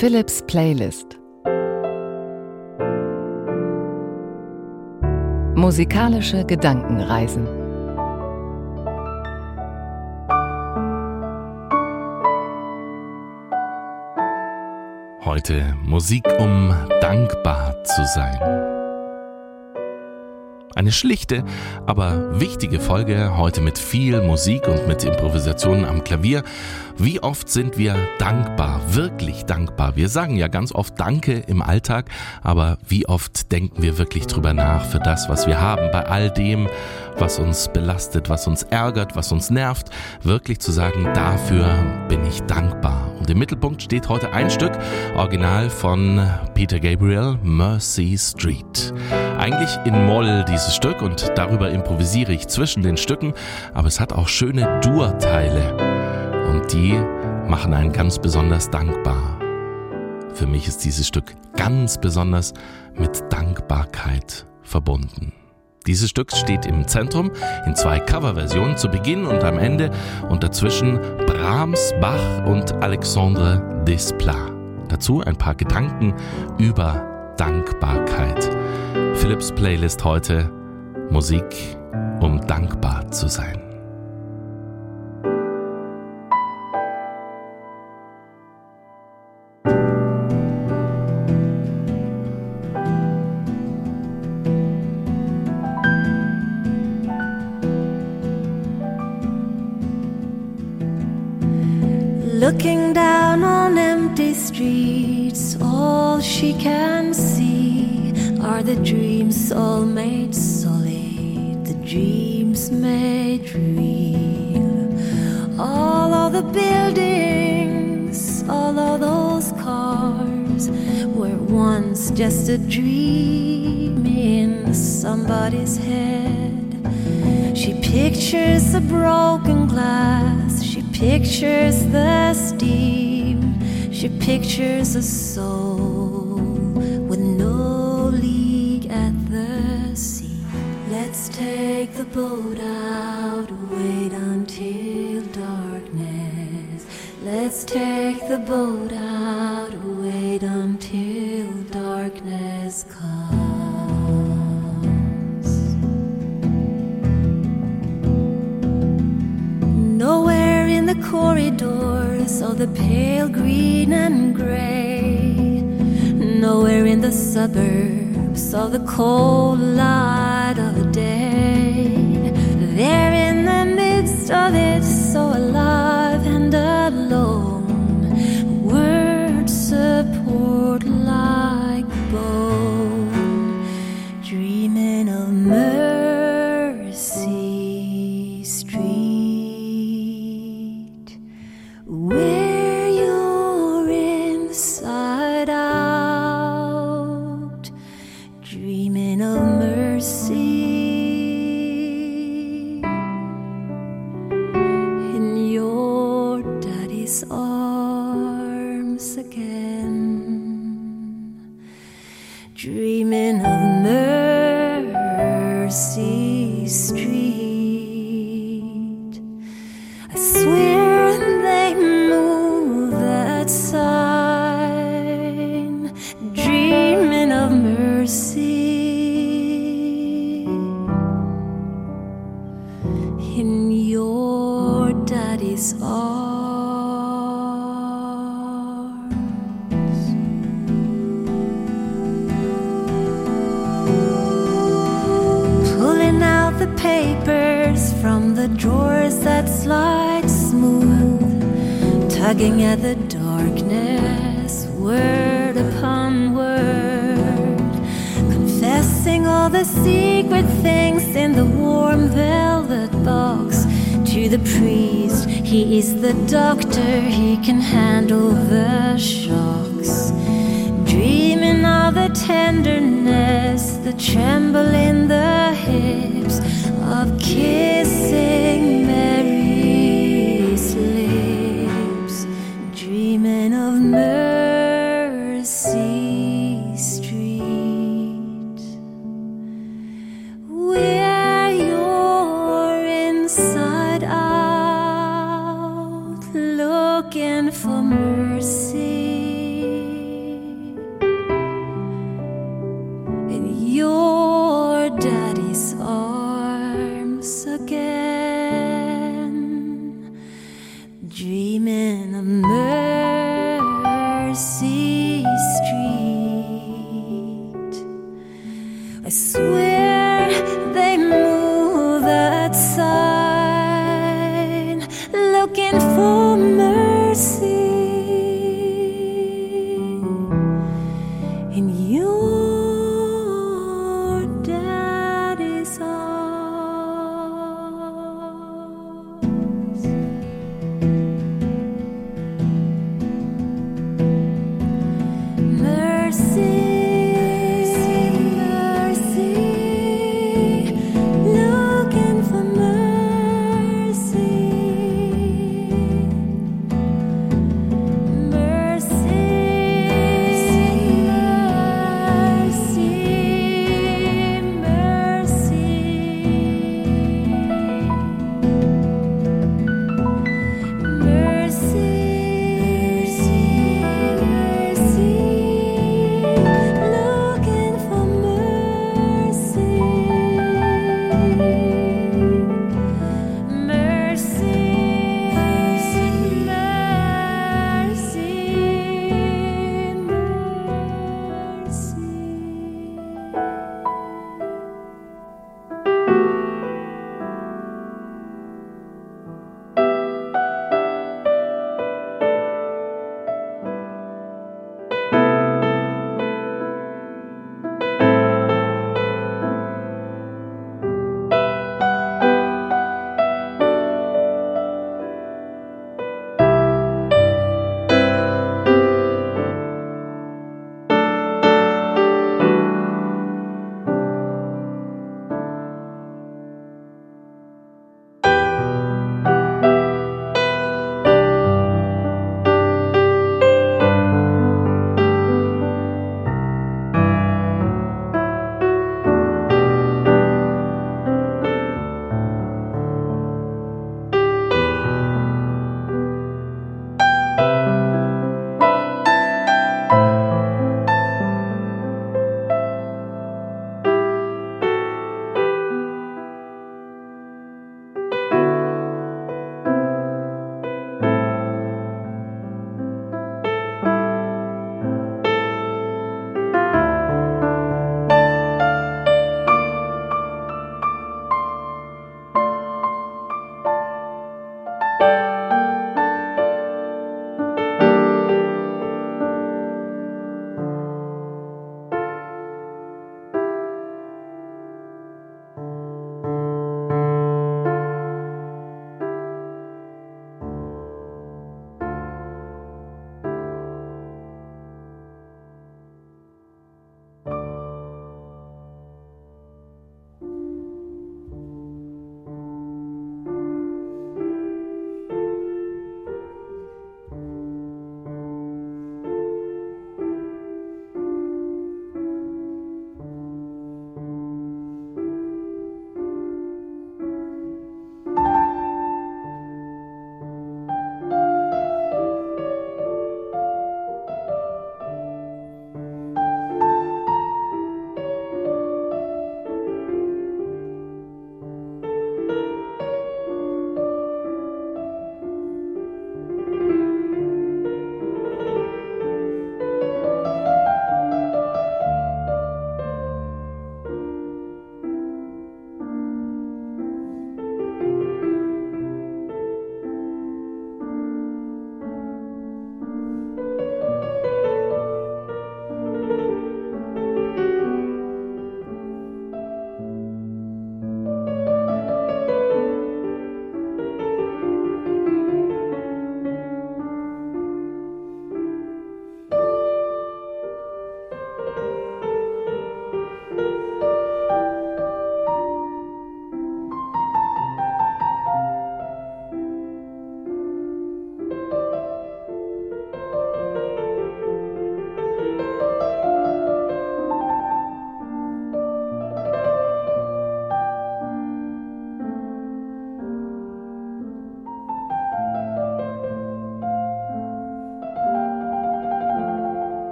Philips Playlist Musikalische Gedankenreisen Heute Musik, um dankbar zu sein. Eine schlichte, aber wichtige Folge heute mit viel Musik und mit Improvisationen am Klavier. Wie oft sind wir dankbar, wirklich dankbar? Wir sagen ja ganz oft Danke im Alltag, aber wie oft denken wir wirklich drüber nach für das, was wir haben, bei all dem, was uns belastet, was uns ärgert, was uns nervt, wirklich zu sagen, dafür bin ich dankbar. Und im Mittelpunkt steht heute ein Stück, original von Peter Gabriel, Mercy Street. Eigentlich in Moll dieses Stück und darüber improvisiere ich zwischen den Stücken, aber es hat auch schöne Dur-Teile und die machen einen ganz besonders dankbar. Für mich ist dieses Stück ganz besonders mit Dankbarkeit verbunden. Dieses Stück steht im Zentrum in zwei Coverversionen zu Beginn und am Ende und dazwischen Brahms, Bach und Alexandre Desplat. Dazu ein paar Gedanken über Dankbarkeit. Philips Playlist heute Musik, um dankbar zu sein. Looking down on empty streets, all she can see are the dreams all made solid, the dreams made real. All of the buildings, all of those cars were once just a dream in somebody's head. She pictures the broken glass, she pictures the steam, she pictures a soul boat out, wait until darkness. Let's take the boat out, wait until darkness comes. Nowhere in the corridors of the pale green and gray. Nowhere in the suburbs of the cold light of day. Your daddy's arms. Pulling out the papers from the drawers that slide smooth, tugging at the darkness, word upon word, confessing all the secret things in the warm velvet box the priest. He is the doctor, he can handle the shocks. Dreaming of the tenderness, the tremble in the hips of kissing Mary's lips. Dreaming of Mercy Street. Where you're inside looking for mercy.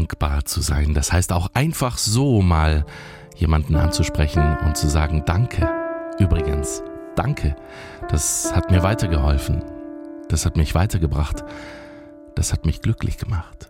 Dankbar zu sein. Das heißt auch einfach so mal jemanden anzusprechen und zu sagen Danke. Übrigens, danke. Das hat mir weitergeholfen. Das hat mich weitergebracht. Das hat mich glücklich gemacht.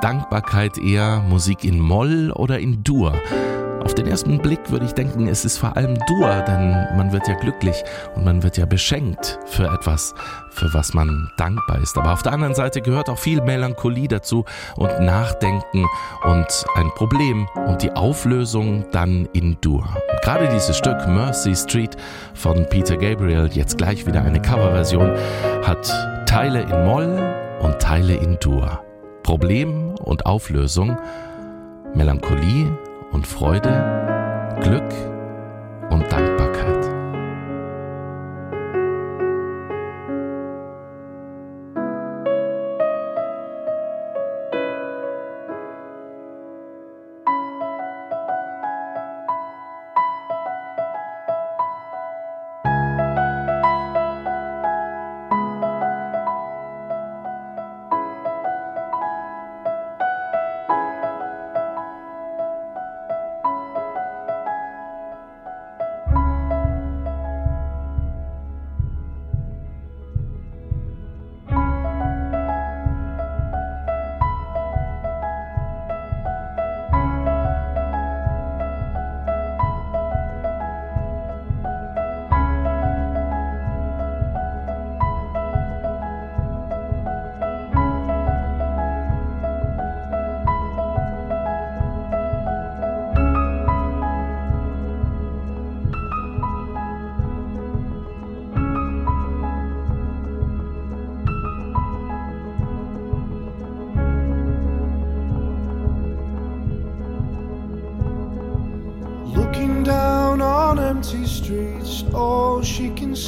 Dankbarkeit eher Musik in Moll oder in Dur? Auf den ersten Blick würde ich denken, es ist vor allem Dur, denn man wird ja glücklich und man wird ja beschenkt für etwas, für was man dankbar ist. Aber auf der anderen Seite gehört auch viel Melancholie dazu und Nachdenken und ein Problem und die Auflösung dann in Dur. Und gerade dieses Stück Mercy Street von Peter Gabriel, jetzt gleich wieder eine Coverversion, hat Teile in Moll und Teile in Dur. Problem und Auflösung, Melancholie und Freude, Glück und Dankbarkeit.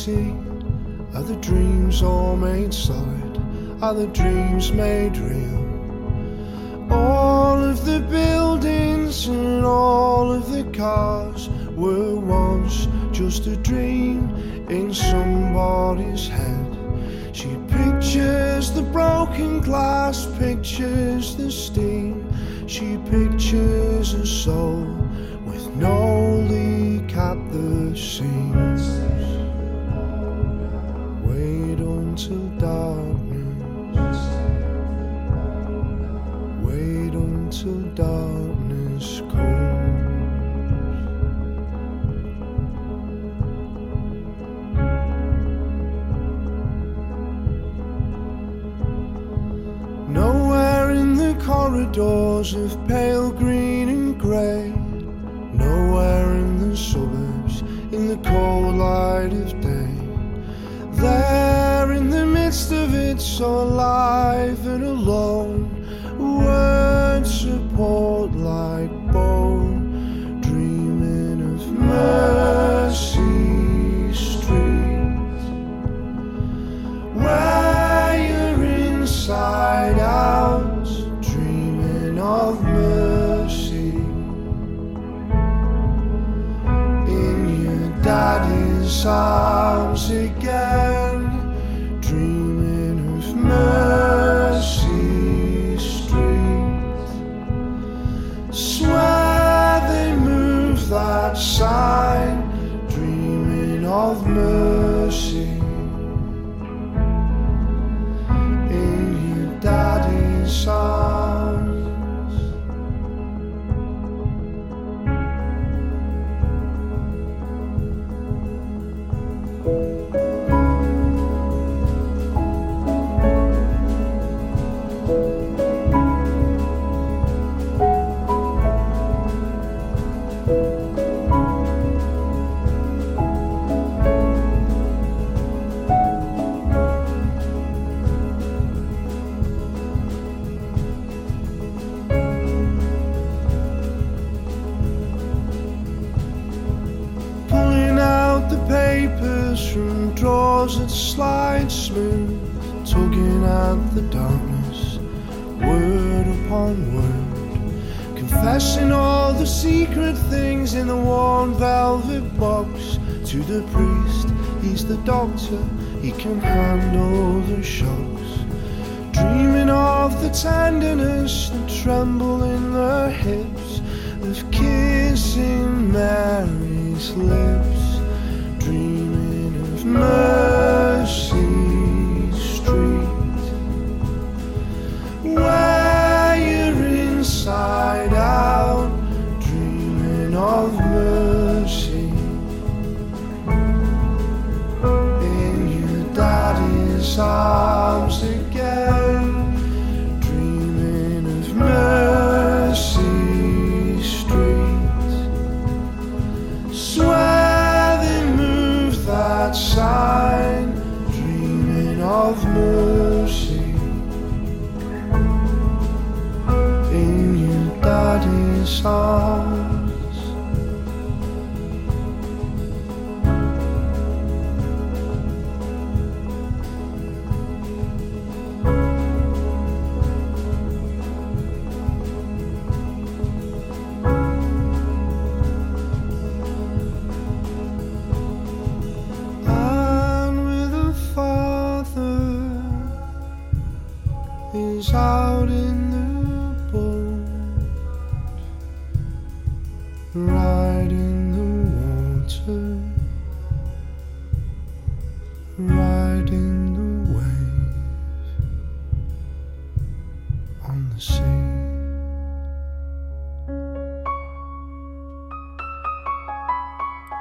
See are the dreams all made solid, are the dreams made real. All of the buildings and all of the cars were once just a dream in somebody's head. She pictures the broken glass, pictures the steam. She pictures a soul so alive and alone. The darkness, word upon word, confessing all the secret things in the worn velvet box to the priest. He's the doctor, he can handle the shocks. Dreaming of the tenderness that tremble in the hips of kissing Mary's lips, dreaming of Mercy inside.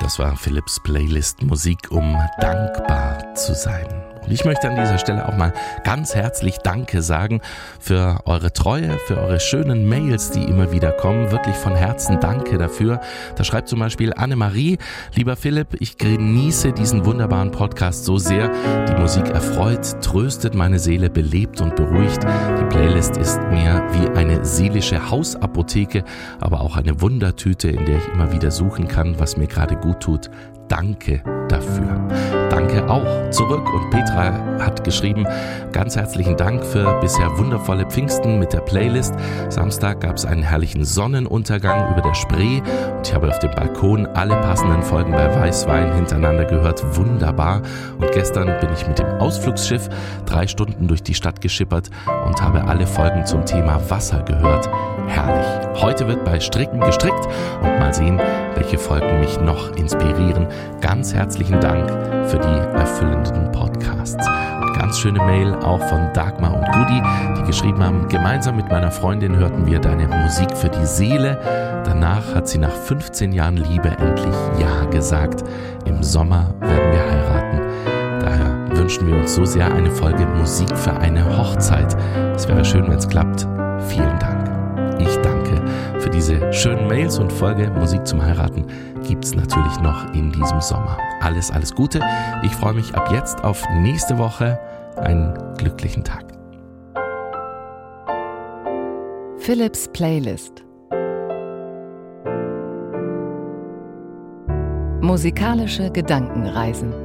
Das war Philips Playlist Musik, um dankbar zu sein. Und ich möchte an dieser Stelle auch mal ganz herzlich Danke sagen für eure Treue, für eure schönen Mails, die immer wieder kommen. Wirklich von Herzen Danke dafür. Da schreibt zum Beispiel Annemarie, lieber Philipp, ich genieße diesen wunderbaren Podcast so sehr. Die Musik erfreut, tröstet meine Seele, belebt und beruhigt. Die Playlist ist mir wie eine seelische Hausapotheke, aber auch eine Wundertüte, in der ich immer wieder suchen kann, was mir gerade gut tut. Danke dafür. Danke auch zurück. Und Petra hat geschrieben, ganz herzlichen Dank für bisher wundervolle Pfingsten mit der Playlist. Samstag gab es einen herrlichen Sonnenuntergang über der Spree und ich habe auf dem Balkon alle passenden Folgen bei Weißwein hintereinander gehört. Wunderbar. Und gestern bin ich mit dem Ausflugsschiff drei Stunden durch die Stadt geschippert und habe alle Folgen zum Thema Wasser gehört. Herrlich. Heute wird bei Stricken gestrickt und mal sehen, welche Folgen mich noch inspirieren. Ganz herzlichen Dank für die erfüllenden Podcasts. Und ganz schöne Mail auch von Dagmar und Gudi, die geschrieben haben, gemeinsam mit meiner Freundin hörten wir deine Musik für die Seele. Danach hat sie nach 15 Jahren Liebe endlich Ja gesagt. Im Sommer werden wir heiraten. Daher wünschen wir uns so sehr eine Folge Musik für eine Hochzeit. Es wäre schön, wenn es klappt. Vielen diese schönen Mails und Folge Musik zum Heiraten gibt es natürlich noch in diesem Sommer. Alles, alles Gute. Ich freue mich ab jetzt auf nächste Woche. Einen glücklichen Tag. Philips Playlist Musikalische Gedankenreisen